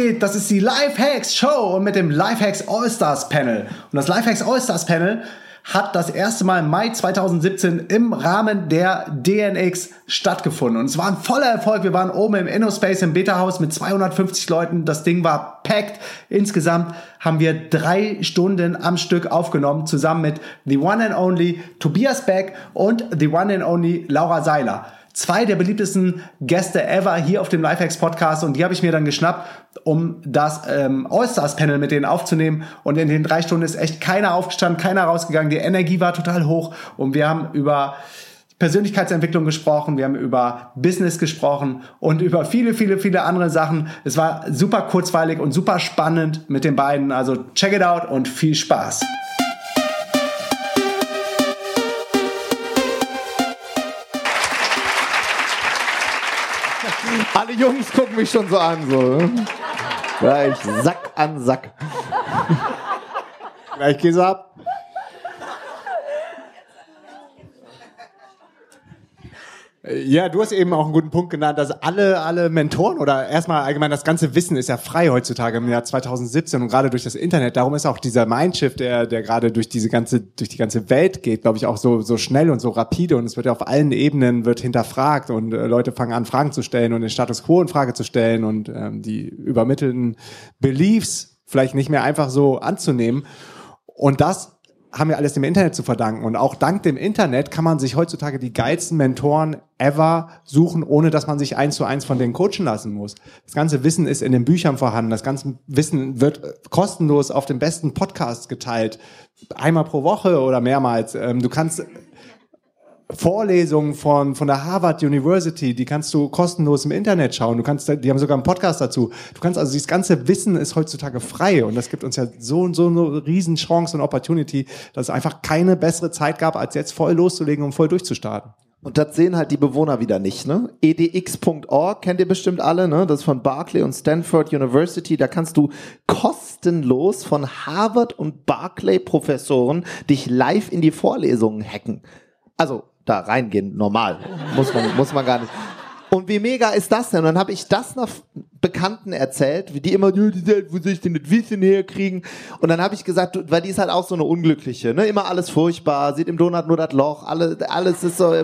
Geht? Das ist die Lifehacks Show und mit dem Lifehacks All-Stars Panel. Und das Lifehacks All-Stars Panel hat das erste Mal im Mai 2017 im Rahmen der DNX stattgefunden. Und es war ein voller Erfolg. Wir waren oben im InnoSpace im Beta-Haus mit 250 Leuten. Das Ding war packed. Insgesamt haben wir drei Stunden am Stück aufgenommen, zusammen mit The One and Only Tobias Beck und The One and Only Laura Seiler zwei der beliebtesten Gäste ever hier auf dem Lifehacks Podcast und die habe ich mir dann geschnappt, um das ähm, All-Stars Panel mit denen aufzunehmen und in den drei Stunden ist echt keiner aufgestanden, keiner rausgegangen, die Energie war total hoch und wir haben über Persönlichkeitsentwicklung gesprochen, wir haben über Business gesprochen und über viele, viele, viele andere Sachen. Es war super kurzweilig und super spannend mit den beiden. Also check it out und viel Spaß. Alle Jungs gucken mich schon so an, so. Gleich Sack an Sack. Gleich geht's ab. Ja, du hast eben auch einen guten Punkt genannt, dass alle, alle Mentoren oder erstmal allgemein das ganze Wissen ist ja frei heutzutage im Jahr 2017 und gerade durch das Internet. Darum ist auch dieser Mindshift, der, der gerade durch diese ganze, durch die ganze Welt geht, glaube ich, auch so, so schnell und so rapide und es wird ja auf allen Ebenen wird hinterfragt und äh, Leute fangen an, Fragen zu stellen und den Status Quo in Frage zu stellen und ähm, die übermittelten Beliefs vielleicht nicht mehr einfach so anzunehmen. Und das haben wir alles dem Internet zu verdanken. Und auch dank dem Internet kann man sich heutzutage die geilsten Mentoren ever suchen, ohne dass man sich eins zu eins von denen coachen lassen muss. Das ganze Wissen ist in den Büchern vorhanden. Das ganze Wissen wird kostenlos auf den besten Podcasts geteilt. Einmal pro Woche oder mehrmals. Ähm, du kannst Vorlesungen von, von der Harvard University, die kannst du kostenlos im Internet schauen. Du kannst, die haben sogar einen Podcast dazu. Du kannst also dieses ganze Wissen ist heutzutage frei und das gibt uns ja so und so eine riesen Chance und Opportunity, dass es einfach keine bessere Zeit gab, als jetzt voll loszulegen und voll durchzustarten. Und das sehen halt die Bewohner wieder nicht, ne? edx.org kennt ihr bestimmt alle, ne? Das ist von Berkeley und Stanford University. Da kannst du kostenlos von Harvard und Berkeley Professoren dich live in die Vorlesungen hacken. Also da reingehen, normal. Muss man, muss man gar nicht. Und wie mega ist das denn? Und dann habe ich das noch Bekannten erzählt, wie die immer, wo soll ich denn das Wissen herkriegen? Und dann habe ich gesagt, weil die ist halt auch so eine Unglückliche, ne? Immer alles furchtbar, sieht im Donut nur das Loch, alles, alles ist so,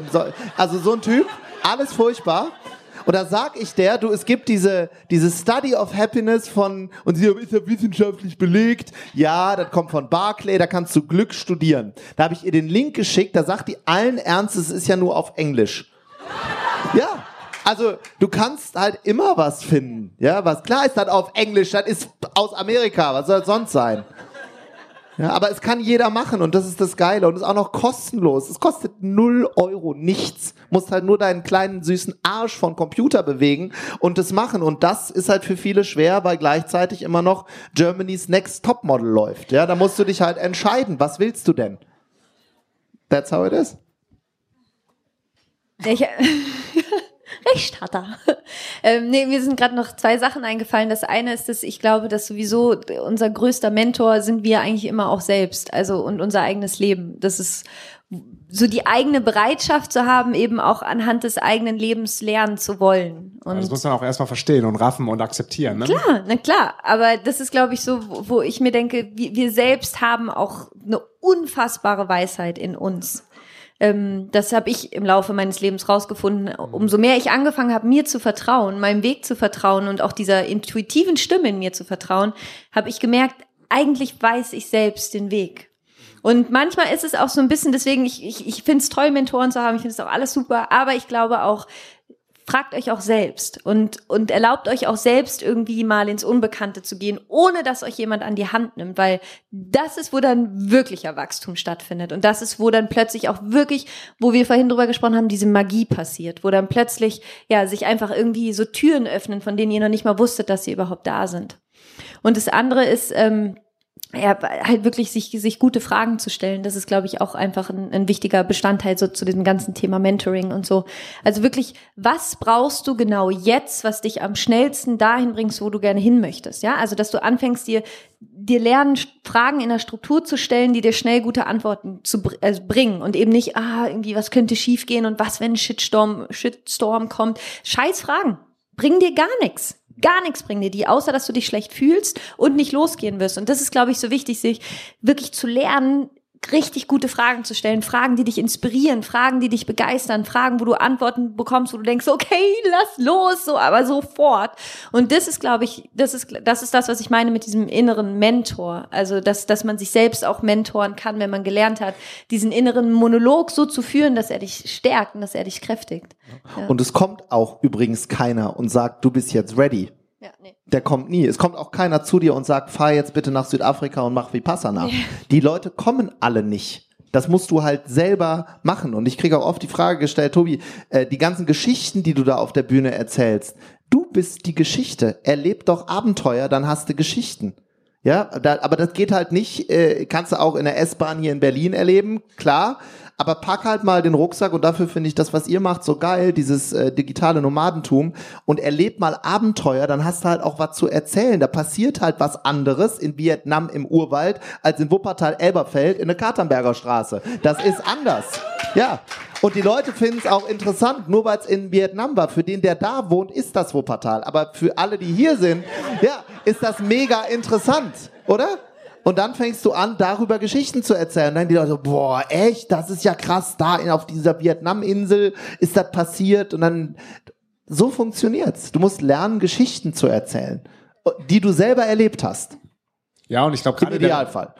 also so ein Typ, alles furchtbar. Und da sag ich der, du, es gibt diese, diese Study of Happiness von, und sie ist ja wissenschaftlich belegt. Ja, das kommt von Barclay, da kannst du Glück studieren. Da habe ich ihr den Link geschickt, da sagt die allen Ernstes, es ist ja nur auf Englisch. Ja. Also, du kannst halt immer was finden. Ja, was klar ist das auf Englisch, das ist aus Amerika, was soll das sonst sein? Ja, aber es kann jeder machen und das ist das Geile und ist auch noch kostenlos. Es kostet null Euro, nichts. Musst halt nur deinen kleinen süßen Arsch von Computer bewegen und das machen. Und das ist halt für viele schwer, weil gleichzeitig immer noch Germany's Next Topmodel läuft. Ja, da musst du dich halt entscheiden. Was willst du denn? That's how it is. Ich, Recht hat er. ähm, nee, mir sind gerade noch zwei Sachen eingefallen. Das eine ist, dass ich glaube, dass sowieso unser größter Mentor sind wir eigentlich immer auch selbst, also und unser eigenes Leben. Das ist so die eigene Bereitschaft zu haben, eben auch anhand des eigenen Lebens lernen zu wollen. Und das muss man auch erstmal verstehen und raffen und akzeptieren. Ne? Klar, na klar. Aber das ist, glaube ich, so, wo ich mir denke, wir selbst haben auch eine unfassbare Weisheit in uns. Ähm, das habe ich im Laufe meines Lebens rausgefunden. Umso mehr ich angefangen habe, mir zu vertrauen, meinem Weg zu vertrauen und auch dieser intuitiven Stimme in mir zu vertrauen, habe ich gemerkt, eigentlich weiß ich selbst den Weg. Und manchmal ist es auch so ein bisschen, deswegen, ich, ich, ich finde es toll, Mentoren zu haben, ich finde es auch alles super, aber ich glaube auch, fragt euch auch selbst und, und erlaubt euch auch selbst irgendwie mal ins Unbekannte zu gehen, ohne dass euch jemand an die Hand nimmt, weil das ist, wo dann wirklicher Wachstum stattfindet. Und das ist, wo dann plötzlich auch wirklich, wo wir vorhin drüber gesprochen haben, diese Magie passiert, wo dann plötzlich, ja, sich einfach irgendwie so Türen öffnen, von denen ihr noch nicht mal wusstet, dass sie überhaupt da sind. Und das andere ist, ähm, ja, halt wirklich sich, sich gute Fragen zu stellen. Das ist, glaube ich, auch einfach ein, ein wichtiger Bestandteil so zu diesem ganzen Thema Mentoring und so. Also wirklich, was brauchst du genau jetzt, was dich am schnellsten dahin bringst, wo du gerne hin möchtest? Ja, also, dass du anfängst, dir, dir lernen, Fragen in der Struktur zu stellen, die dir schnell gute Antworten zu also bringen und eben nicht, ah, irgendwie, was könnte schiefgehen und was, wenn ein Shitstorm, Shitstorm kommt. Scheiß Fragen. Bringen dir gar nichts gar nichts bringen dir die, außer dass du dich schlecht fühlst und nicht losgehen wirst. Und das ist, glaube ich, so wichtig, sich wirklich zu lernen, richtig gute Fragen zu stellen, Fragen, die dich inspirieren, Fragen, die dich begeistern, Fragen, wo du Antworten bekommst, wo du denkst, okay, lass los, so, aber sofort. Und das ist, glaube ich, das ist, das ist das, was ich meine mit diesem inneren Mentor. Also, dass, dass man sich selbst auch mentoren kann, wenn man gelernt hat, diesen inneren Monolog so zu führen, dass er dich stärkt und dass er dich kräftigt. Ja. Und es kommt auch übrigens keiner und sagt, du bist jetzt ready. Der kommt nie. Es kommt auch keiner zu dir und sagt, fahr jetzt bitte nach Südafrika und mach Vipassana. Nee. Die Leute kommen alle nicht. Das musst du halt selber machen. Und ich kriege auch oft die Frage gestellt, Tobi, äh, die ganzen Geschichten, die du da auf der Bühne erzählst, du bist die Geschichte. Erleb doch Abenteuer, dann hast du Geschichten. Ja, da, aber das geht halt nicht, äh, kannst du auch in der S-Bahn hier in Berlin erleben, klar. Aber pack halt mal den Rucksack und dafür finde ich das, was ihr macht, so geil, dieses äh, digitale Nomadentum und erleb mal Abenteuer, dann hast du halt auch was zu erzählen. Da passiert halt was anderes in Vietnam im Urwald als in Wuppertal-Elberfeld in der Katernberger Straße. Das ist anders. Ja. Und die Leute finden es auch interessant, nur weil es in Vietnam war. Für den, der da wohnt, ist das Wuppertal. Aber für alle, die hier sind, ja, ist das mega interessant, oder? Und dann fängst du an, darüber Geschichten zu erzählen. Und dann die Leute so, boah, echt, das ist ja krass, da auf dieser Vietnam-Insel ist das passiert. Und dann, so funktioniert's. Du musst lernen, Geschichten zu erzählen, die du selber erlebt hast. Ja, und ich glaube gerade. Im Idealfall.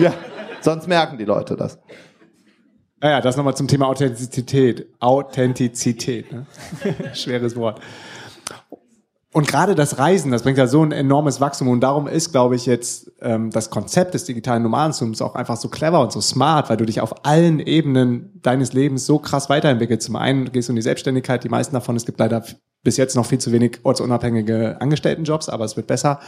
ja, sonst merken die Leute das. Naja, das nochmal zum Thema Authentizität. Authentizität, ne? schweres Wort. Und gerade das Reisen, das bringt ja so ein enormes Wachstum. Und darum ist, glaube ich, jetzt ähm, das Konzept des digitalen Nomadentums auch einfach so clever und so smart, weil du dich auf allen Ebenen deines Lebens so krass weiterentwickelst. Zum einen gehst du in die Selbstständigkeit, die meisten davon, es gibt leider bis jetzt noch viel zu wenig ortsunabhängige Angestelltenjobs, aber es wird besser.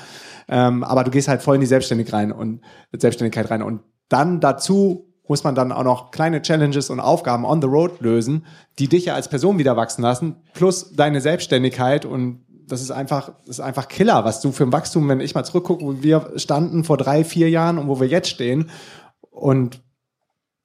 Ähm, aber du gehst halt voll in die Selbstständigkeit rein und Selbstständigkeit rein. Und dann dazu muss man dann auch noch kleine Challenges und Aufgaben on the road lösen, die dich ja als Person wieder wachsen lassen, plus deine Selbstständigkeit und das ist einfach, das ist einfach Killer, was du für ein Wachstum, wenn ich mal zurückgucke, wo wir standen vor drei, vier Jahren und wo wir jetzt stehen. Und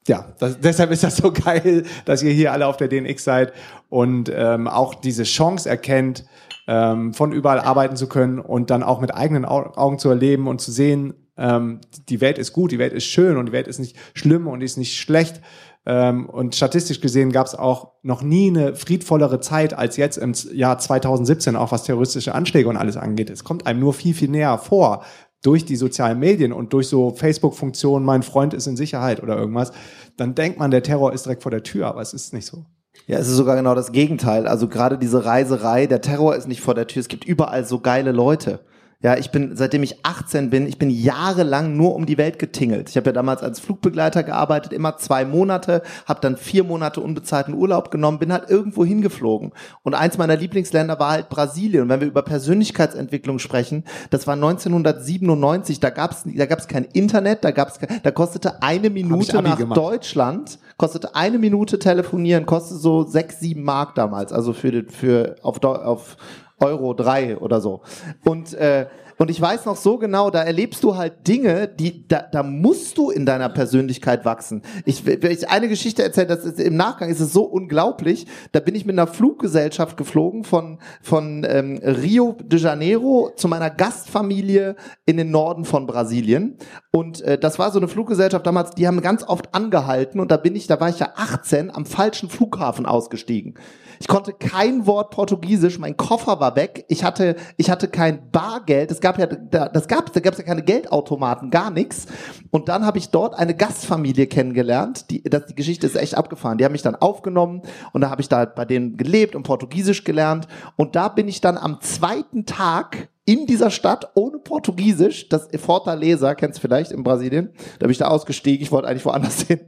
ja, das, deshalb ist das so geil, dass ihr hier alle auf der DNX seid und ähm, auch diese Chance erkennt, ähm, von überall arbeiten zu können und dann auch mit eigenen Augen zu erleben und zu sehen, ähm, die Welt ist gut, die Welt ist schön und die Welt ist nicht schlimm und die ist nicht schlecht, ähm, und statistisch gesehen gab es auch noch nie eine friedvollere Zeit als jetzt im Jahr 2017, auch was terroristische Anschläge und alles angeht. Es kommt einem nur viel, viel näher vor durch die sozialen Medien und durch so Facebook-Funktionen, mein Freund ist in Sicherheit oder irgendwas, dann denkt man, der Terror ist direkt vor der Tür, aber es ist nicht so. Ja, es ist sogar genau das Gegenteil. Also gerade diese Reiserei, der Terror ist nicht vor der Tür. Es gibt überall so geile Leute. Ja, ich bin, seitdem ich 18 bin, ich bin jahrelang nur um die Welt getingelt. Ich habe ja damals als Flugbegleiter gearbeitet, immer zwei Monate, habe dann vier Monate unbezahlten Urlaub genommen, bin halt irgendwo hingeflogen. Und eins meiner Lieblingsländer war halt Brasilien. Und wenn wir über Persönlichkeitsentwicklung sprechen, das war 1997, da gab's da gab's kein Internet, da gab's da kostete eine Minute nach gemacht. Deutschland, kostete eine Minute telefonieren, kostete so sechs, sieben Mark damals, also für, für auf, auf Euro drei oder so. Und äh, und ich weiß noch so genau, da erlebst du halt Dinge, die da, da musst du in deiner Persönlichkeit wachsen. Ich, wenn ich eine Geschichte erzähle, das ist, im Nachgang ist es so unglaublich. Da bin ich mit einer Fluggesellschaft geflogen von von ähm, Rio de Janeiro zu meiner Gastfamilie in den Norden von Brasilien. Und äh, das war so eine Fluggesellschaft damals, die haben ganz oft angehalten und da bin ich, da war ich ja 18 am falschen Flughafen ausgestiegen. Ich konnte kein Wort Portugiesisch, mein Koffer war weg, ich hatte ich hatte kein Bargeld. Es gab gab ja, da, das gab, da gab es ja keine Geldautomaten, gar nichts. Und dann habe ich dort eine Gastfamilie kennengelernt. Die, das, die Geschichte ist echt abgefahren. Die haben mich dann aufgenommen und da habe ich da bei denen gelebt und Portugiesisch gelernt. Und da bin ich dann am zweiten Tag in dieser Stadt ohne Portugiesisch, das Fortaleza, kennst du vielleicht in Brasilien, da bin ich da ausgestiegen, ich wollte eigentlich woanders hin.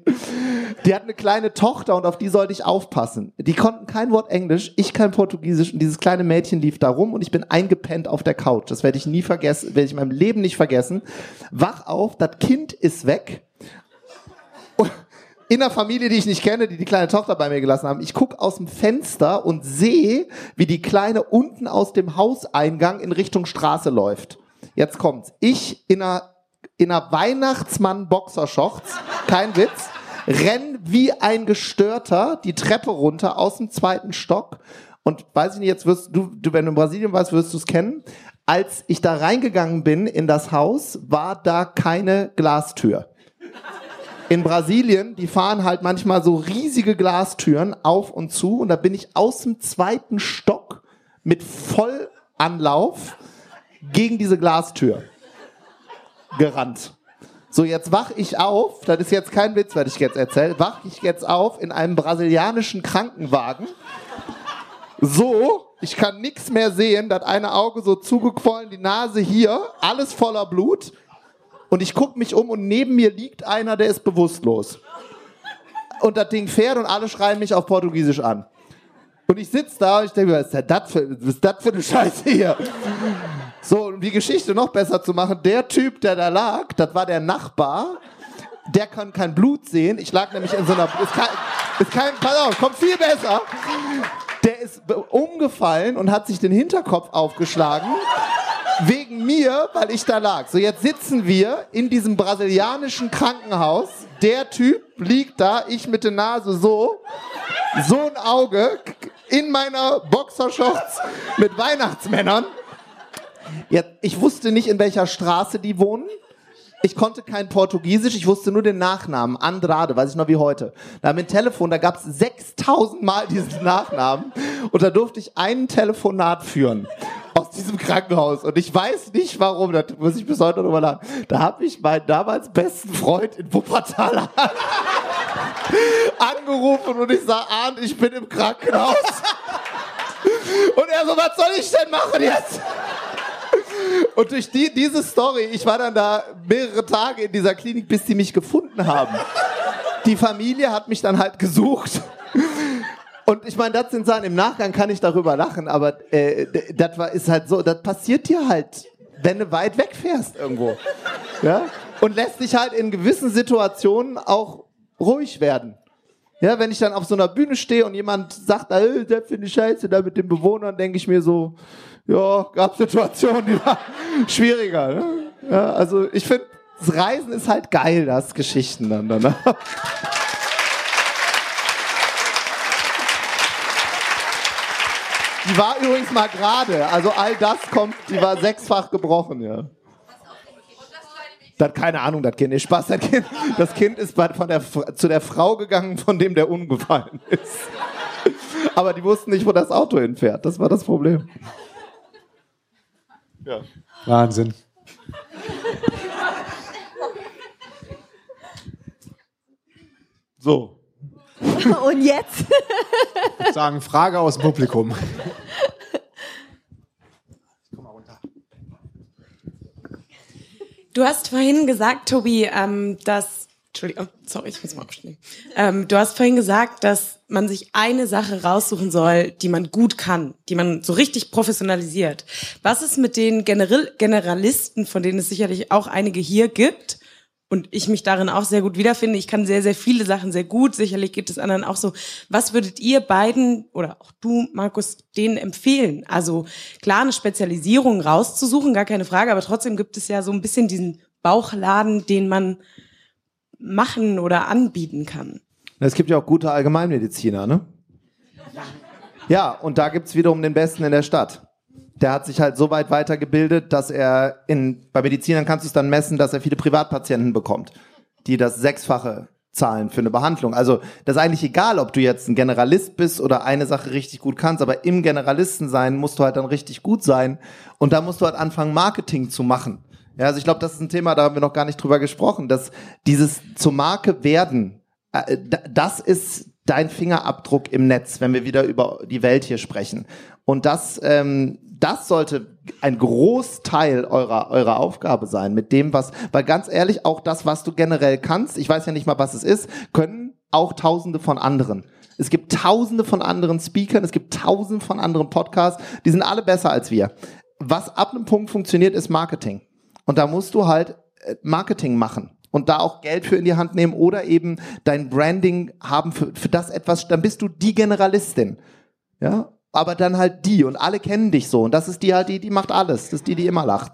Die hat eine kleine Tochter und auf die sollte ich aufpassen. Die konnten kein Wort Englisch, ich kein Portugiesisch und dieses kleine Mädchen lief da rum und ich bin eingepennt auf der Couch. Das werde ich nie vergessen, werde ich in meinem Leben nicht vergessen. Wach auf, das Kind ist weg. In einer Familie, die ich nicht kenne, die die kleine Tochter bei mir gelassen haben. Ich gucke aus dem Fenster und sehe, wie die Kleine unten aus dem Hauseingang in Richtung Straße läuft. Jetzt kommt's. Ich in einer, in einer Weihnachtsmann-Boxershorts, kein Witz, renn wie ein Gestörter die Treppe runter aus dem zweiten Stock. Und weiß ich nicht, jetzt wirst du, du wenn du in Brasilien warst, wirst du es kennen. Als ich da reingegangen bin in das Haus, war da keine Glastür in Brasilien, die fahren halt manchmal so riesige Glastüren auf und zu und da bin ich aus dem zweiten Stock mit Vollanlauf gegen diese Glastür gerannt. So, jetzt wach ich auf, das ist jetzt kein Witz, was ich jetzt erzähle, wach ich jetzt auf in einem brasilianischen Krankenwagen. So, ich kann nichts mehr sehen, das eine Auge so zugequollen, die Nase hier, alles voller Blut und ich gucke mich um und neben mir liegt einer, der ist bewusstlos. Und das Ding fährt und alle schreien mich auf Portugiesisch an. Und ich sitze da und ich denke, was ist das für, was ist das für eine Scheiße hier? So, um die Geschichte noch besser zu machen, der Typ, der da lag, das war der Nachbar, der kann kein Blut sehen. Ich lag nämlich in so einer, ist kein, ist kein, pass auf, kommt viel besser. Der ist umgefallen und hat sich den Hinterkopf aufgeschlagen wegen mir, weil ich da lag. So, jetzt sitzen wir in diesem brasilianischen Krankenhaus. Der Typ liegt da, ich mit der Nase so, so ein Auge in meiner Boxershorts mit Weihnachtsmännern. Ja, ich wusste nicht, in welcher Straße die wohnen. Ich konnte kein Portugiesisch, ich wusste nur den Nachnamen. Andrade, weiß ich noch wie heute. Da haben wir ein Telefon, da gab es 6000 Mal diesen Nachnamen. Und da durfte ich einen Telefonat führen aus diesem Krankenhaus. Und ich weiß nicht warum, da muss ich bis heute drüber lachen. Da habe ich meinen damals besten Freund in Wuppertal angerufen und ich sag, Arndt, ich bin im Krankenhaus. Und er so, was soll ich denn machen jetzt? Und durch die, diese Story, ich war dann da mehrere Tage in dieser Klinik, bis die mich gefunden haben. Die Familie hat mich dann halt gesucht. Und ich meine, das sind Sachen, im Nachgang kann ich darüber lachen, aber äh, das war, ist halt so, das passiert dir halt, wenn du weit wegfährst irgendwo. Ja? Und lässt dich halt in gewissen Situationen auch ruhig werden. Ja, wenn ich dann auf so einer Bühne stehe und jemand sagt, äh, das finde ich scheiße, da mit den Bewohnern, denke ich mir so, ja, gab Situationen, die waren schwieriger. Ne? Ja, also ich finde, das Reisen ist halt geil, das Geschichten dann. Ne? Die war übrigens mal gerade, also all das kommt, die war sechsfach gebrochen, ja. Das, keine Ahnung, das Kind ist Spaß. Das Kind, das kind ist bei, von der, zu der Frau gegangen, von dem der umgefallen ist. Aber die wussten nicht, wo das Auto hinfährt. Das war das Problem. Ja. Wahnsinn. So. Und jetzt? Ich würde sagen, Frage aus dem Publikum. Du hast vorhin gesagt, Tobi, ähm, dass Entschuldigung, sorry, ich muss mal aufstehen. Ähm, du hast vorhin gesagt, dass man sich eine Sache raussuchen soll, die man gut kann, die man so richtig professionalisiert. Was ist mit den General Generalisten, von denen es sicherlich auch einige hier gibt? Und ich mich darin auch sehr gut wiederfinde. Ich kann sehr, sehr viele Sachen sehr gut. Sicherlich geht es anderen auch so. Was würdet ihr beiden oder auch du, Markus, denen empfehlen? Also klar, eine Spezialisierung rauszusuchen, gar keine Frage. Aber trotzdem gibt es ja so ein bisschen diesen Bauchladen, den man machen oder anbieten kann. Es gibt ja auch gute Allgemeinmediziner, ne? Ja, und da gibt's wiederum den Besten in der Stadt. Der hat sich halt so weit weitergebildet, dass er in, bei Medizinern kannst du es dann messen, dass er viele Privatpatienten bekommt, die das Sechsfache zahlen für eine Behandlung. Also das ist eigentlich egal, ob du jetzt ein Generalist bist oder eine Sache richtig gut kannst, aber im Generalisten sein musst du halt dann richtig gut sein und da musst du halt anfangen, Marketing zu machen. Ja, also ich glaube, das ist ein Thema, da haben wir noch gar nicht drüber gesprochen, dass dieses zur Marke werden, das ist dein Fingerabdruck im Netz, wenn wir wieder über die Welt hier sprechen. Und das, ähm, das sollte ein Großteil eurer, eurer Aufgabe sein, mit dem, was, weil ganz ehrlich, auch das, was du generell kannst, ich weiß ja nicht mal, was es ist, können auch tausende von anderen. Es gibt tausende von anderen Speakern, es gibt tausende von anderen Podcasts, die sind alle besser als wir. Was ab einem Punkt funktioniert, ist Marketing. Und da musst du halt äh, Marketing machen und da auch Geld für in die Hand nehmen oder eben dein Branding haben für, für das etwas, dann bist du die Generalistin. Ja, aber dann halt die und alle kennen dich so und das ist die halt die, die macht alles. Das ist die, die immer lacht.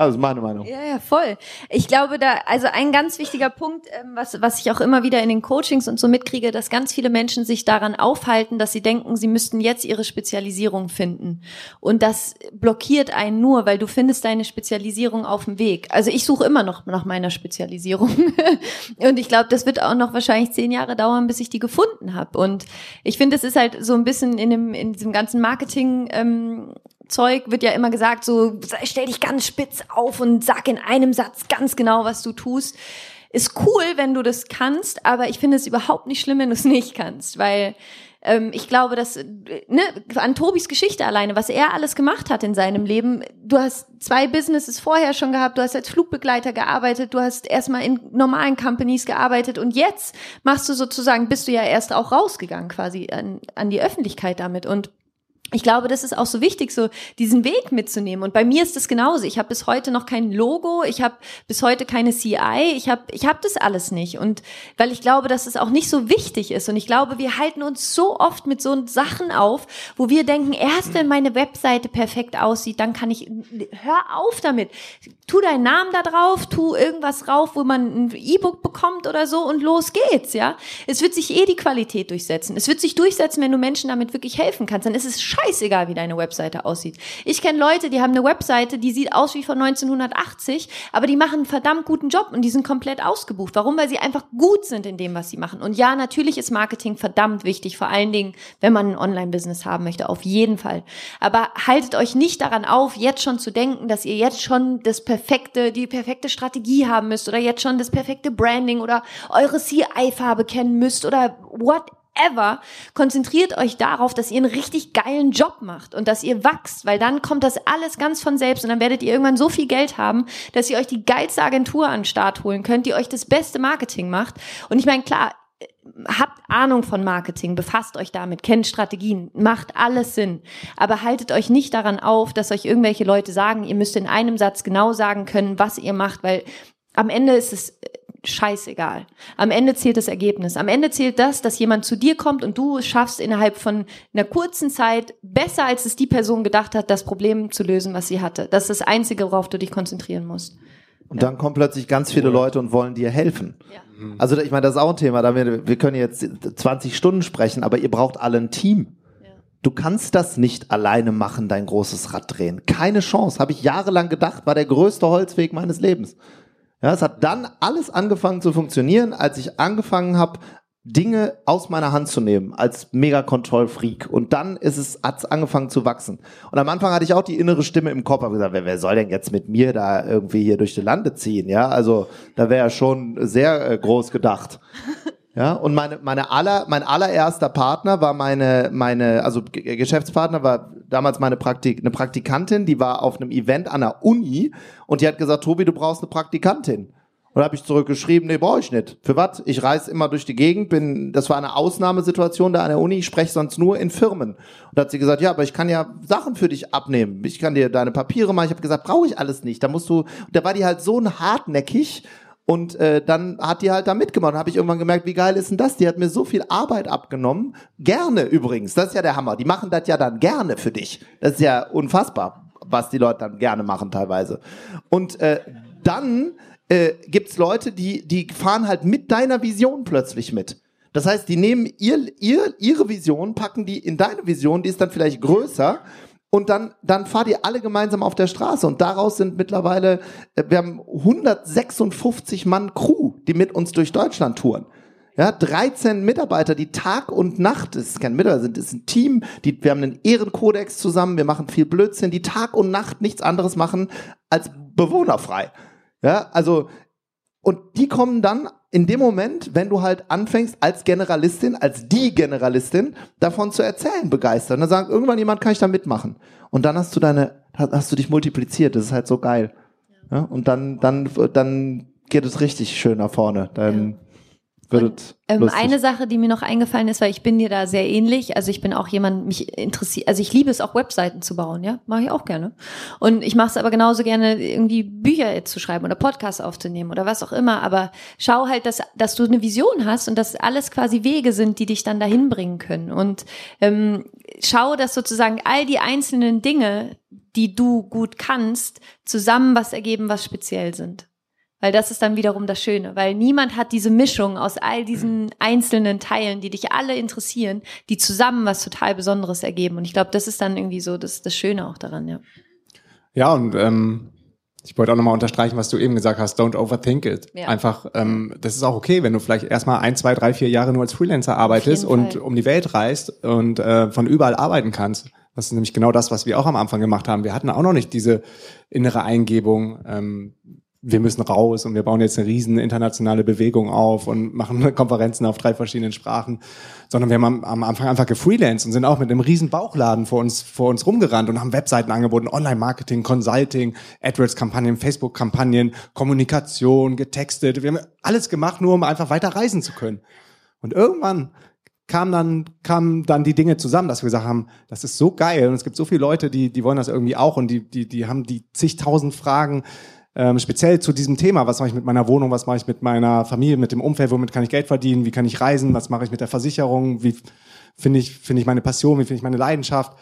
Also meine Meinung. Ja, ja, voll. Ich glaube, da, also ein ganz wichtiger Punkt, ähm, was, was ich auch immer wieder in den Coachings und so mitkriege, dass ganz viele Menschen sich daran aufhalten, dass sie denken, sie müssten jetzt ihre Spezialisierung finden. Und das blockiert einen nur, weil du findest deine Spezialisierung auf dem Weg. Also ich suche immer noch nach meiner Spezialisierung. und ich glaube, das wird auch noch wahrscheinlich zehn Jahre dauern, bis ich die gefunden habe. Und ich finde, es ist halt so ein bisschen in, dem, in diesem ganzen Marketing, ähm, Zeug wird ja immer gesagt, so stell dich ganz spitz auf und sag in einem Satz ganz genau, was du tust. Ist cool, wenn du das kannst, aber ich finde es überhaupt nicht schlimm, wenn du es nicht kannst, weil ähm, ich glaube, dass ne, an Tobis Geschichte alleine, was er alles gemacht hat in seinem Leben. Du hast zwei Businesses vorher schon gehabt, du hast als Flugbegleiter gearbeitet, du hast erstmal in normalen Companies gearbeitet und jetzt machst du sozusagen, bist du ja erst auch rausgegangen quasi an, an die Öffentlichkeit damit und ich glaube, das ist auch so wichtig, so diesen Weg mitzunehmen. Und bei mir ist es genauso. Ich habe bis heute noch kein Logo, ich habe bis heute keine CI, ich habe ich hab das alles nicht. Und weil ich glaube, dass es auch nicht so wichtig ist. Und ich glaube, wir halten uns so oft mit so Sachen auf, wo wir denken, erst wenn meine Webseite perfekt aussieht, dann kann ich, hör auf damit. Tu deinen Namen da drauf, tu irgendwas rauf, wo man ein E-Book bekommt oder so und los geht's, ja. Es wird sich eh die Qualität durchsetzen. Es wird sich durchsetzen, wenn du Menschen damit wirklich helfen kannst. Dann ist es scheißegal, wie deine Webseite aussieht. Ich kenne Leute, die haben eine Webseite, die sieht aus wie von 1980, aber die machen einen verdammt guten Job und die sind komplett ausgebucht. Warum? Weil sie einfach gut sind in dem, was sie machen. Und ja, natürlich ist Marketing verdammt wichtig, vor allen Dingen, wenn man ein Online-Business haben möchte, auf jeden Fall. Aber haltet euch nicht daran auf, jetzt schon zu denken, dass ihr jetzt schon das perfekte, die perfekte Strategie haben müsst oder jetzt schon das perfekte Branding oder eure CI-Farbe kennen müsst oder what ever, konzentriert euch darauf, dass ihr einen richtig geilen Job macht und dass ihr wachst, weil dann kommt das alles ganz von selbst und dann werdet ihr irgendwann so viel Geld haben, dass ihr euch die geilste Agentur an den Start holen könnt, die euch das beste Marketing macht. Und ich meine, klar, habt Ahnung von Marketing, befasst euch damit, kennt Strategien, macht alles Sinn. Aber haltet euch nicht daran auf, dass euch irgendwelche Leute sagen, ihr müsst in einem Satz genau sagen können, was ihr macht, weil am Ende ist es scheißegal. Am Ende zählt das Ergebnis. Am Ende zählt das, dass jemand zu dir kommt und du schaffst innerhalb von einer kurzen Zeit besser, als es die Person gedacht hat, das Problem zu lösen, was sie hatte. Das ist das Einzige, worauf du dich konzentrieren musst. Und dann kommen plötzlich ganz viele Leute und wollen dir helfen. Ja. Also ich meine, das ist auch ein Thema. Da wir, wir können jetzt 20 Stunden sprechen, aber ihr braucht alle ein Team. Du kannst das nicht alleine machen, dein großes Rad drehen. Keine Chance. Habe ich jahrelang gedacht, war der größte Holzweg meines Lebens. Ja, es hat dann alles angefangen zu funktionieren, als ich angefangen habe, Dinge aus meiner Hand zu nehmen als Mega-Control-Freak. Und dann ist es, hat's angefangen zu wachsen. Und am Anfang hatte ich auch die innere Stimme im Kopf, habe gesagt, wer, wer soll denn jetzt mit mir da irgendwie hier durch die Lande ziehen? Ja, also da wäre ja schon sehr äh, groß gedacht. Ja, und meine, meine aller, mein allererster Partner war meine, meine, also Geschäftspartner war damals meine Praktik, eine Praktikantin, die war auf einem Event an der Uni und die hat gesagt, Tobi, du brauchst eine Praktikantin. Und habe ich zurückgeschrieben, nee, brauche ich nicht. Für was? Ich reise immer durch die Gegend, bin, das war eine Ausnahmesituation da an der Uni, ich spreche sonst nur in Firmen. Und da hat sie gesagt, ja, aber ich kann ja Sachen für dich abnehmen. Ich kann dir deine Papiere machen. Ich habe gesagt, brauche ich alles nicht. Da musst du, da war die halt so hartnäckig und äh, dann hat die halt da mitgemacht. Habe ich irgendwann gemerkt, wie geil ist denn das? Die hat mir so viel Arbeit abgenommen. Gerne übrigens. Das ist ja der Hammer. Die machen das ja dann gerne für dich. Das ist ja unfassbar, was die Leute dann gerne machen teilweise. Und äh, dann äh, gibt's Leute, die die fahren halt mit deiner Vision plötzlich mit. Das heißt, die nehmen ihr, ihr ihre Vision, packen die in deine Vision, die ist dann vielleicht größer und dann, dann fahrt ihr alle gemeinsam auf der Straße. Und daraus sind mittlerweile, äh, wir haben 156 Mann Crew, die mit uns durch Deutschland touren. Ja, 13 Mitarbeiter, die Tag und Nacht, das ist kein Mitarbeiter, das ist ein Team, die, wir haben einen Ehrenkodex zusammen, wir machen viel Blödsinn, die Tag und Nacht nichts anderes machen als bewohnerfrei. Ja, also, und die kommen dann in dem Moment, wenn du halt anfängst als Generalistin, als die Generalistin, davon zu erzählen, begeistert. Und dann sagt irgendwann jemand, kann ich da mitmachen. Und dann hast du deine, hast du dich multipliziert. Das ist halt so geil. Ja, und dann, dann, dann geht es richtig schön nach vorne. Dann wird ähm, eine Sache, die mir noch eingefallen ist, weil ich bin dir da sehr ähnlich. Also ich bin auch jemand, mich interessiert, also ich liebe es auch Webseiten zu bauen, ja, mache ich auch gerne. Und ich mache es aber genauso gerne, irgendwie Bücher zu schreiben oder Podcasts aufzunehmen oder was auch immer. Aber schau halt, dass, dass du eine Vision hast und dass alles quasi Wege sind, die dich dann dahin bringen können. Und ähm, schau, dass sozusagen all die einzelnen Dinge, die du gut kannst, zusammen was ergeben, was speziell sind. Weil das ist dann wiederum das Schöne, weil niemand hat diese Mischung aus all diesen einzelnen Teilen, die dich alle interessieren, die zusammen was total Besonderes ergeben. Und ich glaube, das ist dann irgendwie so das, das Schöne auch daran, ja. Ja, und ähm, ich wollte auch nochmal unterstreichen, was du eben gesagt hast, don't overthink it. Ja. Einfach, ähm, das ist auch okay, wenn du vielleicht erstmal ein, zwei, drei, vier Jahre nur als Freelancer arbeitest und um die Welt reist und äh, von überall arbeiten kannst. Das ist nämlich genau das, was wir auch am Anfang gemacht haben. Wir hatten auch noch nicht diese innere Eingebung, ähm, wir müssen raus und wir bauen jetzt eine riesen internationale Bewegung auf und machen Konferenzen auf drei verschiedenen Sprachen, sondern wir haben am, Anfang einfach gefreelanced und sind auch mit einem riesen Bauchladen vor uns, vor uns rumgerannt und haben Webseiten angeboten, Online-Marketing, Consulting, AdWords-Kampagnen, Facebook-Kampagnen, Kommunikation, getextet. Wir haben alles gemacht, nur um einfach weiter reisen zu können. Und irgendwann kam dann, kamen dann die Dinge zusammen, dass wir gesagt haben, das ist so geil und es gibt so viele Leute, die, die wollen das irgendwie auch und die, die, die haben die zigtausend Fragen, ähm, speziell zu diesem Thema, was mache ich mit meiner Wohnung, was mache ich mit meiner Familie, mit dem Umfeld, womit kann ich Geld verdienen, wie kann ich reisen, was mache ich mit der Versicherung, wie finde ich, finde ich meine Passion, wie finde ich meine Leidenschaft.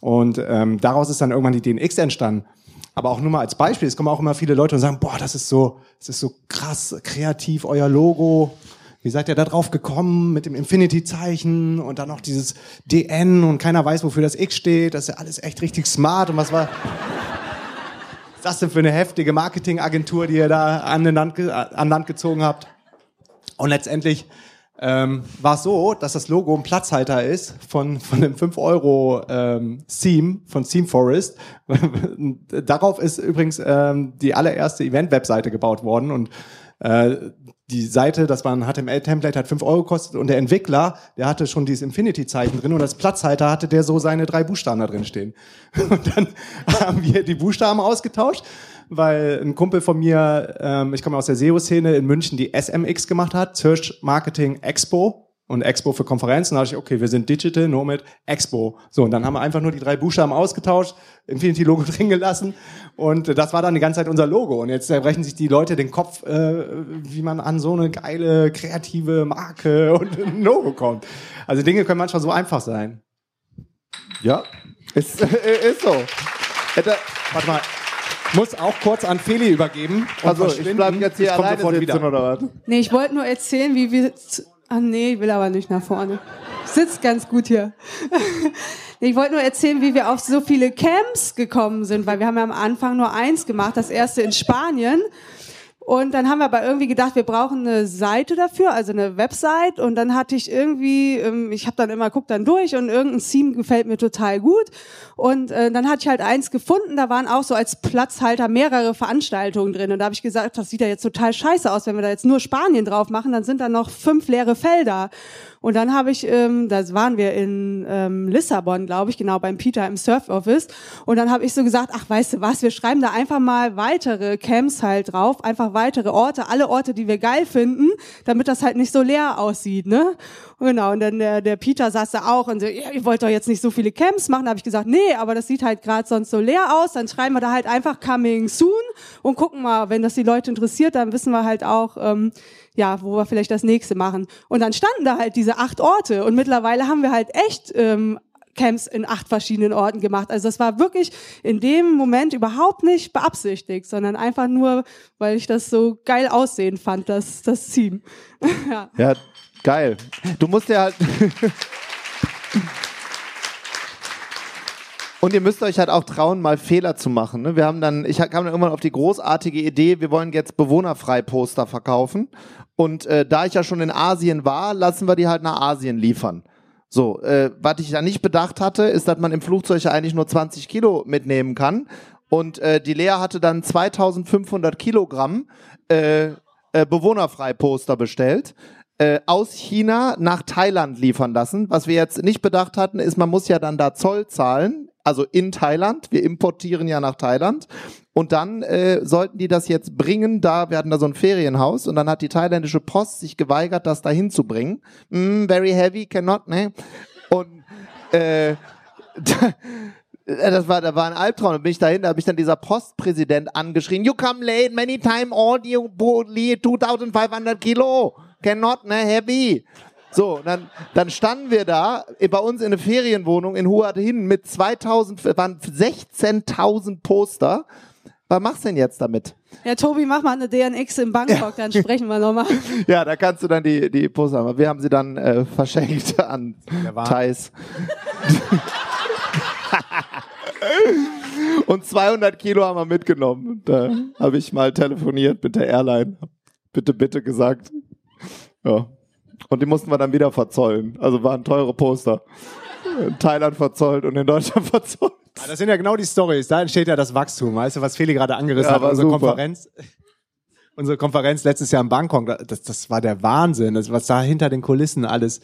Und ähm, daraus ist dann irgendwann die DNX entstanden. Aber auch nur mal als Beispiel, es kommen auch immer viele Leute und sagen, boah, das ist so, das ist so krass kreativ, euer Logo. Wie seid ihr da drauf gekommen mit dem Infinity-Zeichen und dann noch dieses DN und keiner weiß, wofür das X steht. Das ist ja alles echt richtig smart. Und was war, was ist das denn für eine heftige Marketingagentur, die ihr da an, Land, an Land gezogen habt? Und letztendlich ähm, war es so, dass das Logo ein Platzhalter ist von, von dem 5-Euro-Theme von Theme Forest. Darauf ist übrigens ähm, die allererste Event-Webseite gebaut worden und die Seite, das war ein HTML-Template, hat 5 Euro gekostet und der Entwickler, der hatte schon dieses Infinity-Zeichen drin und als Platzhalter hatte der so seine drei Buchstaben da drin stehen. Und dann haben wir die Buchstaben ausgetauscht, weil ein Kumpel von mir, ähm, ich komme aus der SEO-Szene in München, die SMX gemacht hat, Search Marketing Expo und Expo für Konferenzen. Da dachte ich, okay, wir sind Digital Nomad Expo. So, und dann haben wir einfach nur die drei Buchstaben ausgetauscht, Infinity-Logo drin gelassen und das war dann die ganze Zeit unser Logo. Und jetzt zerbrechen sich die Leute den Kopf, äh, wie man an so eine geile, kreative Marke und ein Logo kommt. Also Dinge können manchmal so einfach sein. Ja, ist, ist so. Hätte, Warte mal, muss auch kurz an Feli übergeben. und also ich verschwinden. bleib jetzt hier Ich alleine sitzen oder was? Nee, ich wollte nur erzählen, wie wir. Ah nee, ich will aber nicht nach vorne. Ich sitz ganz gut hier. ich wollte nur erzählen, wie wir auf so viele Camps gekommen sind, weil wir haben ja am Anfang nur eins gemacht, das erste in Spanien. Und dann haben wir aber irgendwie gedacht, wir brauchen eine Seite dafür, also eine Website. Und dann hatte ich irgendwie, ähm, ich habe dann immer guckt dann durch und irgendein Theme gefällt mir total gut. Und äh, dann hatte ich halt eins gefunden, da waren auch so als Platzhalter mehrere Veranstaltungen drin. Und da habe ich gesagt, das sieht ja jetzt total scheiße aus, wenn wir da jetzt nur Spanien drauf machen, dann sind da noch fünf leere Felder. Und dann habe ich, ähm, da waren wir in ähm, Lissabon, glaube ich, genau beim Peter im Surf Office. Und dann habe ich so gesagt, ach, weißt du was, wir schreiben da einfach mal weitere Camps halt drauf, einfach weitere Orte, alle Orte, die wir geil finden, damit das halt nicht so leer aussieht, ne? Genau, und dann der, der Peter saß da auch und so, ja, ihr wollt doch jetzt nicht so viele Camps machen. Da habe ich gesagt, nee, aber das sieht halt gerade sonst so leer aus. Dann schreiben wir da halt einfach Coming Soon und gucken mal, wenn das die Leute interessiert, dann wissen wir halt auch, ähm, ja, wo wir vielleicht das nächste machen. Und dann standen da halt diese acht Orte und mittlerweile haben wir halt echt ähm, Camps in acht verschiedenen Orten gemacht. Also das war wirklich in dem Moment überhaupt nicht beabsichtigt, sondern einfach nur, weil ich das so geil aussehen fand, das, das Team. ja. Ja, geil. Du musst ja halt. Und ihr müsst euch halt auch trauen, mal Fehler zu machen. Ne? Wir haben dann, ich kam dann irgendwann auf die großartige Idee, wir wollen jetzt bewohnerfrei Poster verkaufen. Und äh, da ich ja schon in Asien war, lassen wir die halt nach Asien liefern. So, äh, was ich da nicht bedacht hatte, ist, dass man im Flugzeug ja eigentlich nur 20 Kilo mitnehmen kann. Und äh, die Lea hatte dann 2500 Kilogramm äh, äh, bewohnerfrei Poster bestellt äh, aus China nach Thailand liefern lassen. Was wir jetzt nicht bedacht hatten, ist, man muss ja dann da Zoll zahlen, also in Thailand. Wir importieren ja nach Thailand. Und dann äh, sollten die das jetzt bringen, da, hatten da so ein Ferienhaus und dann hat die thailändische Post sich geweigert, das dahin zu bringen. Mm, very heavy, cannot, ne? Und äh, das war, da war ein Albtraum. Da bin ich dahin, da habe ich dann dieser Postpräsident angeschrien. You come late many time audio, 2500 Kilo. Cannot, ne, heavy. So, dann, dann standen wir da bei uns in eine Ferienwohnung in Huat Hin mit 2000, waren 16.000 Poster. Was machst du denn jetzt damit? Ja, Tobi, mach mal eine DNX in Bangkok, dann sprechen wir nochmal. Ja, da kannst du dann die, die Poster haben. Wir haben sie dann äh, verschenkt an Thais. Und 200 Kilo haben wir mitgenommen. Da habe ich mal telefoniert mit der Airline. Bitte, bitte gesagt. Ja. Und die mussten wir dann wieder verzollen. Also waren teure Poster. In Thailand verzollt und in Deutschland verzollt. Ah, Das sind ja genau die Stories. Da entsteht ja das Wachstum. Weißt du, was Feli gerade angerissen Ja, hat? Unsere super. Konferenz. Unsere Konferenz letztes Jahr in Bangkok, das, das war der Wahnsinn. Das, was da hinter den Kulissen alles,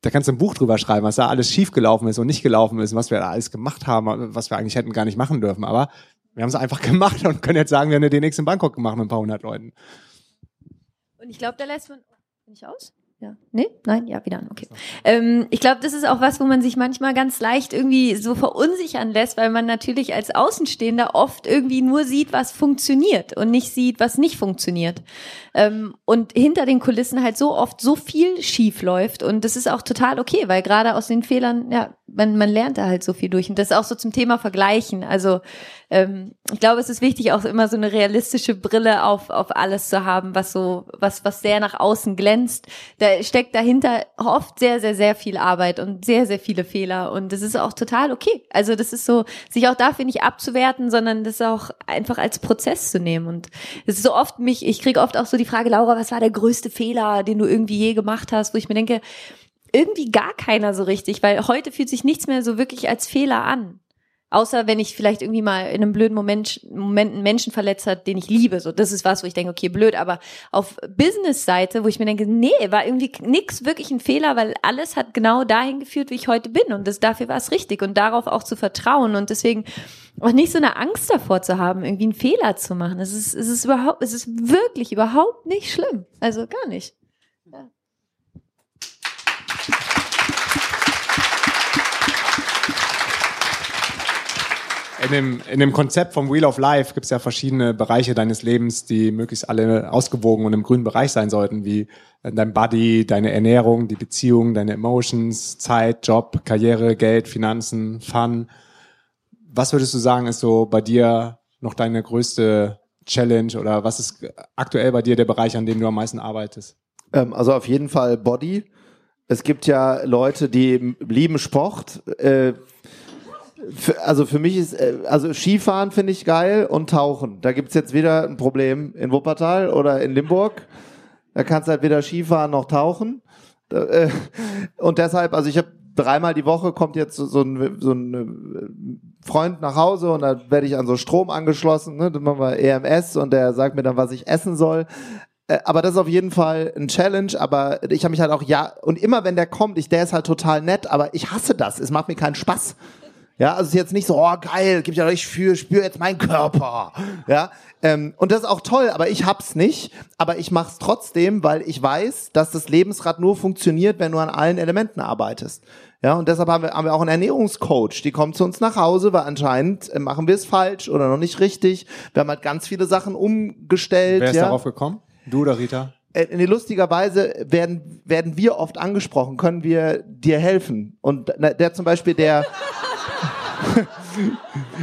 da kannst du ein Buch drüber schreiben, was da alles schiefgelaufen ist und nicht gelaufen ist was wir da alles gemacht haben, was wir eigentlich hätten gar nicht machen dürfen. Aber wir haben es einfach gemacht und können jetzt sagen, wir haben eine DNX in Bangkok gemacht mit ein paar hundert Leuten. Und ich glaube, da lässt man. Bin ich aus? Ja. Nee? Nein? Ja, wieder an. Okay. Ähm, ich glaube, das ist auch was, wo man sich manchmal ganz leicht irgendwie so verunsichern lässt, weil man natürlich als Außenstehender oft irgendwie nur sieht, was funktioniert und nicht sieht, was nicht funktioniert. Ähm, und hinter den Kulissen halt so oft so viel schief läuft. Und das ist auch total okay, weil gerade aus den Fehlern, ja, man, man lernt da halt so viel durch. Und das ist auch so zum Thema Vergleichen. Also ähm, ich glaube, es ist wichtig, auch immer so eine realistische Brille auf, auf alles zu haben, was so, was, was sehr nach außen glänzt. Da steckt dahinter oft sehr, sehr, sehr viel Arbeit und sehr, sehr viele Fehler. Und das ist auch total okay. Also das ist so, sich auch dafür nicht abzuwerten, sondern das auch einfach als Prozess zu nehmen. Und es ist so oft mich, ich kriege oft auch so die Frage, Laura, was war der größte Fehler, den du irgendwie je gemacht hast, wo ich mir denke, irgendwie gar keiner so richtig, weil heute fühlt sich nichts mehr so wirklich als Fehler an. Außer wenn ich vielleicht irgendwie mal in einem blöden Moment, Moment einen Menschen verletzt hat, den ich liebe. So, das ist was, wo ich denke, okay, blöd. Aber auf Business-Seite, wo ich mir denke, nee, war irgendwie nix wirklich ein Fehler, weil alles hat genau dahin geführt, wie ich heute bin. Und das, dafür war es richtig. Und darauf auch zu vertrauen. Und deswegen auch nicht so eine Angst davor zu haben, irgendwie einen Fehler zu machen. Es ist, es ist überhaupt, es ist wirklich überhaupt nicht schlimm. Also gar nicht. In dem, in dem Konzept vom Wheel of Life gibt es ja verschiedene Bereiche deines Lebens, die möglichst alle ausgewogen und im grünen Bereich sein sollten, wie dein Body, deine Ernährung, die Beziehung, deine Emotions, Zeit, Job, Karriere, Geld, Finanzen, Fun. Was würdest du sagen, ist so bei dir noch deine größte Challenge oder was ist aktuell bei dir der Bereich, an dem du am meisten arbeitest? Ähm, also auf jeden Fall Body. Es gibt ja Leute, die lieben Sport. Äh, für, also für mich ist, äh, also Skifahren finde ich geil und Tauchen. Da gibt's jetzt wieder ein Problem in Wuppertal oder in Limburg. Da kannst du halt weder Skifahren noch tauchen. Da, äh, und deshalb, also ich habe dreimal die Woche kommt jetzt so, ein, so ein äh, Freund nach Hause und dann werde ich an so Strom angeschlossen. Ne? Dann machen wir EMS und der sagt mir dann, was ich essen soll. Aber das ist auf jeden Fall ein Challenge, aber ich habe mich halt auch ja und immer wenn der kommt, ich der ist halt total nett, aber ich hasse das. Es macht mir keinen Spaß. Ja, also es ist jetzt nicht so, oh geil, gibt ja richtig für, spür jetzt meinen Körper. Ja, ähm, und das ist auch toll, aber ich hab's nicht. Aber ich mach's trotzdem, weil ich weiß, dass das Lebensrad nur funktioniert, wenn du an allen Elementen arbeitest. Ja, und deshalb haben wir, haben wir auch einen Ernährungscoach, die kommt zu uns nach Hause, weil anscheinend äh, machen wir es falsch oder noch nicht richtig. Wir haben halt ganz viele Sachen umgestellt. Wer ist ja. darauf gekommen? Du oder Rita? Äh, nee, lustigerweise werden, werden wir oft angesprochen, können wir dir helfen? Und der zum Beispiel, der.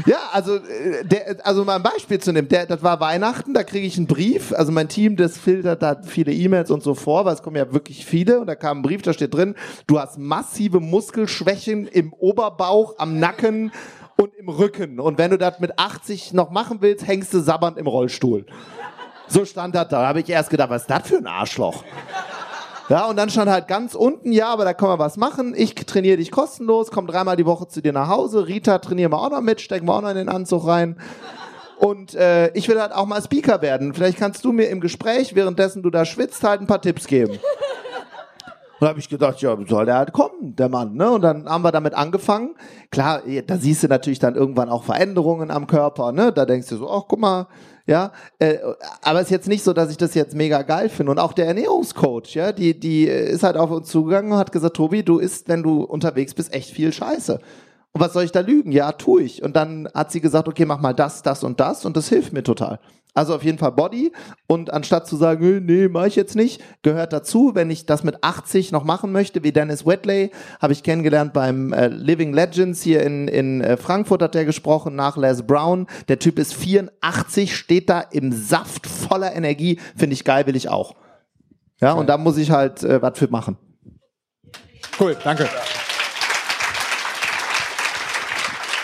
Ja, also, äh, der, also mal ein Beispiel zu nehmen. Der, das war Weihnachten, da kriege ich einen Brief. Also mein Team, das filtert da viele E-Mails und so vor, weil es kommen ja wirklich viele. Und da kam ein Brief, da steht drin, du hast massive Muskelschwächen im Oberbauch, am Nacken und im Rücken. Und wenn du das mit 80 noch machen willst, hängst du sabbernd im Rollstuhl. So stand das da. Da habe ich erst gedacht, was ist das für ein Arschloch? Ja, und dann stand halt ganz unten, ja, aber da kann man was machen. Ich trainiere dich kostenlos, komm dreimal die Woche zu dir nach Hause. Rita trainieren wir auch noch mit, stecken wir auch noch in den Anzug rein. Und äh, ich will halt auch mal Speaker werden. Vielleicht kannst du mir im Gespräch, währenddessen du da schwitzt, halt ein paar Tipps geben. Und habe ich gedacht, ja, soll der halt kommen, der Mann. Ne? Und dann haben wir damit angefangen. Klar, da siehst du natürlich dann irgendwann auch Veränderungen am Körper. Ne? Da denkst du so, ach, guck mal, ja. Äh, aber es ist jetzt nicht so, dass ich das jetzt mega geil finde. Und auch der Ernährungscoach, ja, die, die ist halt auf uns zugegangen und hat gesagt, Tobi, du isst, wenn du unterwegs bist, echt viel Scheiße. Und was soll ich da lügen? Ja, tu ich. Und dann hat sie gesagt, okay, mach mal das, das und das und das hilft mir total. Also auf jeden Fall Body und anstatt zu sagen, nee, mach ich jetzt nicht, gehört dazu, wenn ich das mit 80 noch machen möchte, wie Dennis Wetley, habe ich kennengelernt beim äh, Living Legends hier in, in äh, Frankfurt hat der gesprochen, nach Les Brown. Der Typ ist 84, steht da im Saft voller Energie, finde ich geil, will ich auch. Ja, und da muss ich halt äh, was für machen. Cool, danke.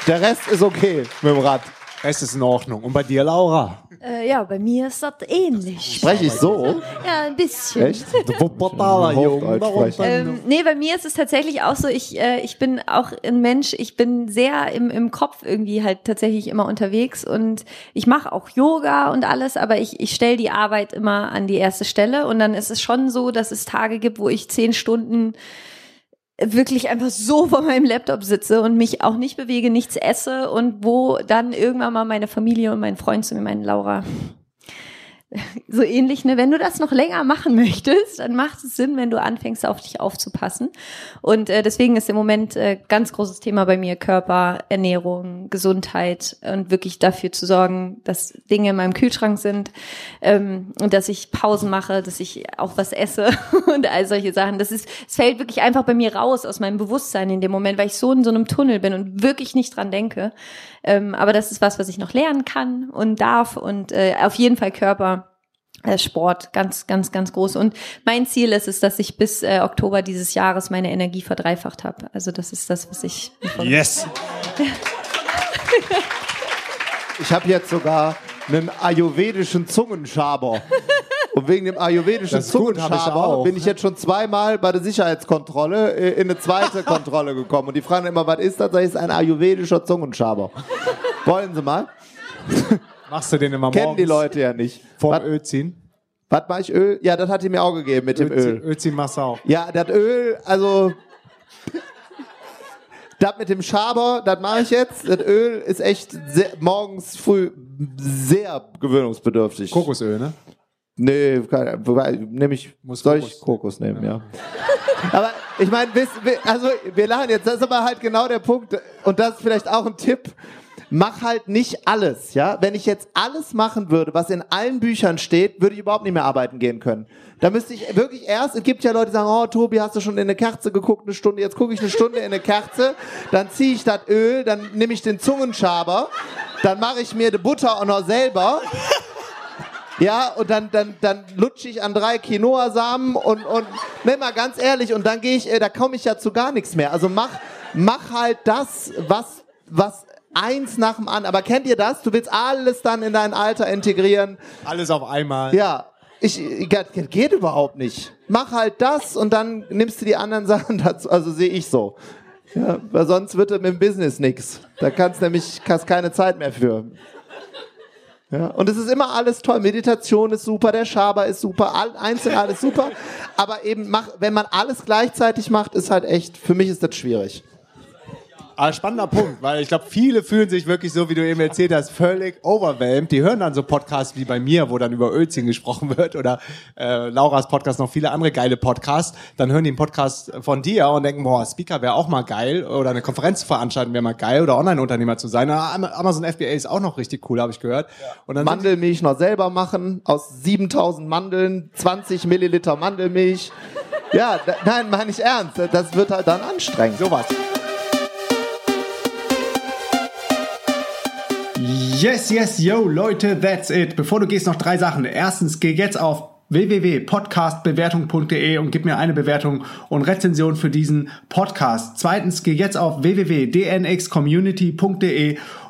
Der Rest ist okay mit dem Rad. Rest ist in Ordnung. Und bei dir, Laura? Äh, ja, bei mir ist das ähnlich. Spreche ich so? Ja, ein bisschen. Echt? Wuppertaler Hochdeutsch sprechen. Ähm, nee, bei mir ist es tatsächlich auch so, ich, äh, ich bin auch ein Mensch, ich bin sehr im, im Kopf irgendwie halt tatsächlich immer unterwegs und ich mache auch Yoga und alles, aber ich, ich stelle die Arbeit immer an die erste Stelle und dann ist es schon so, dass es Tage gibt, wo ich zehn Stunden wirklich einfach so vor meinem Laptop sitze und mich auch nicht bewege, nichts esse und wo dann irgendwann mal meine Familie und mein Freund zu mir meinen, Laura, so ähnlich, ne? Wenn du das noch länger machen möchtest, dann macht es Sinn, wenn du anfängst, auf dich aufzupassen. Und äh, deswegen ist im Moment äh, ganz großes Thema bei mir Körper, Ernährung, Gesundheit und wirklich dafür zu sorgen, dass Dinge in meinem Kühlschrank sind ähm, und dass ich Pausen mache, dass ich auch was esse und all solche Sachen. Das ist, es fällt wirklich einfach bei mir raus aus meinem Bewusstsein in dem Moment, weil ich so in so einem Tunnel bin und wirklich nicht dran denke. Ähm, aber das ist was, was ich noch lernen kann und darf und äh, auf jeden Fall Körper. Äh, Sport ganz, ganz, ganz groß. Und mein Ziel ist es, dass ich bis äh, Oktober dieses Jahres meine Energie verdreifacht habe. Also das ist das, was ich. Yes. Ich habe jetzt sogar einen ayurvedischen Zungenschaber. Und wegen dem ayurvedischen ich Zungenschaber bin ich jetzt schon zweimal bei der Sicherheitskontrolle äh, in eine zweite Kontrolle gekommen. Und die fragen immer, was ist das? Das ist ein ayurvedischer Zungenschaber. Wollen Sie mal? Machst du den immer Kennen morgens die Leute ja nicht. vorm Was, Öl ziehen? was mach ich Öl? Ja, das hat die mir auch gegeben mit dem Öl, ziehen- Öl. Öl ziehen machst du auch. Ja, das Öl, also. Das mit dem Schaber, das mache ich jetzt. Das Öl ist echt sehr, morgens früh sehr gewöhnungsbedürftig. Kokosöl, ne? Nee, keine- wobei, nehm ich, Muss soll Kokos- ich Kokos nehmen, ja. aber ich meine, also wir lachen jetzt, das ist aber halt genau der Punkt und das ist vielleicht auch ein Tipp. Mach halt nicht alles, ja. Wenn ich jetzt alles machen würde, was in allen Büchern steht, würde ich überhaupt nicht mehr arbeiten gehen können. Da müsste ich wirklich erst, es gibt ja Leute, die sagen, oh Tobi, hast du schon in eine Kerze geguckt, eine Stunde, jetzt gucke ich eine Stunde in eine Kerze, dann ziehe ich das Öl, dann nehme ich den Zungenschaber, dann mache ich mir die Butter auch noch selber. Ja, und dann, dann, dann lutsche ich an drei Quinoa-Samen und, und, ne, mal ganz ehrlich, und dann gehe ich, äh, da komme ich ja zu gar nichts mehr. Also mach, mach halt das, was, was eins nach dem anderen. Aber kennt ihr das? Du willst alles dann in dein Alter integrieren. Alles auf einmal. Ja, ich, geht, geht überhaupt nicht. Mach halt das und dann nimmst du die anderen Sachen dazu. Also sehe ich so. Ja, weil sonst wird mit dem Business nix. Da kannst nämlich hast keine Zeit mehr für. Ja, und es ist immer alles toll. Meditation ist super, der Schaber ist super, all, einzeln alles super. Aber eben, mach, wenn man alles gleichzeitig macht, ist halt echt, für mich ist das schwierig. Aber spannender Punkt, weil ich glaube, viele fühlen sich wirklich so, wie du eben erzählt hast, völlig overwhelmed. Die hören dann so Podcasts wie bei mir, wo dann über Ölziehen gesprochen wird oder äh, Lauras Podcast, noch viele andere geile Podcasts. Dann hören die einen Podcast von dir und denken, boah, Speaker wäre auch mal geil oder eine Konferenz veranstalten wäre mal geil oder Online-Unternehmer zu sein. Ah, Amazon FBA ist auch noch richtig cool, habe ich gehört. Und dann Mandelmilch noch selber machen, aus 7000 Mandeln, 20 Milliliter Mandelmilch. Ja, nein, meine ich ernst. Das wird halt dann anstrengend. sowas. Yes, yes, yo, Leute, that's it. Bevor du gehst, noch drei Sachen. Erstens, geh jetzt auf www.podcastbewertung.de und gib mir eine Bewertung und Rezension für diesen Podcast. Zweitens, geh jetzt auf www.dnxcommunity.de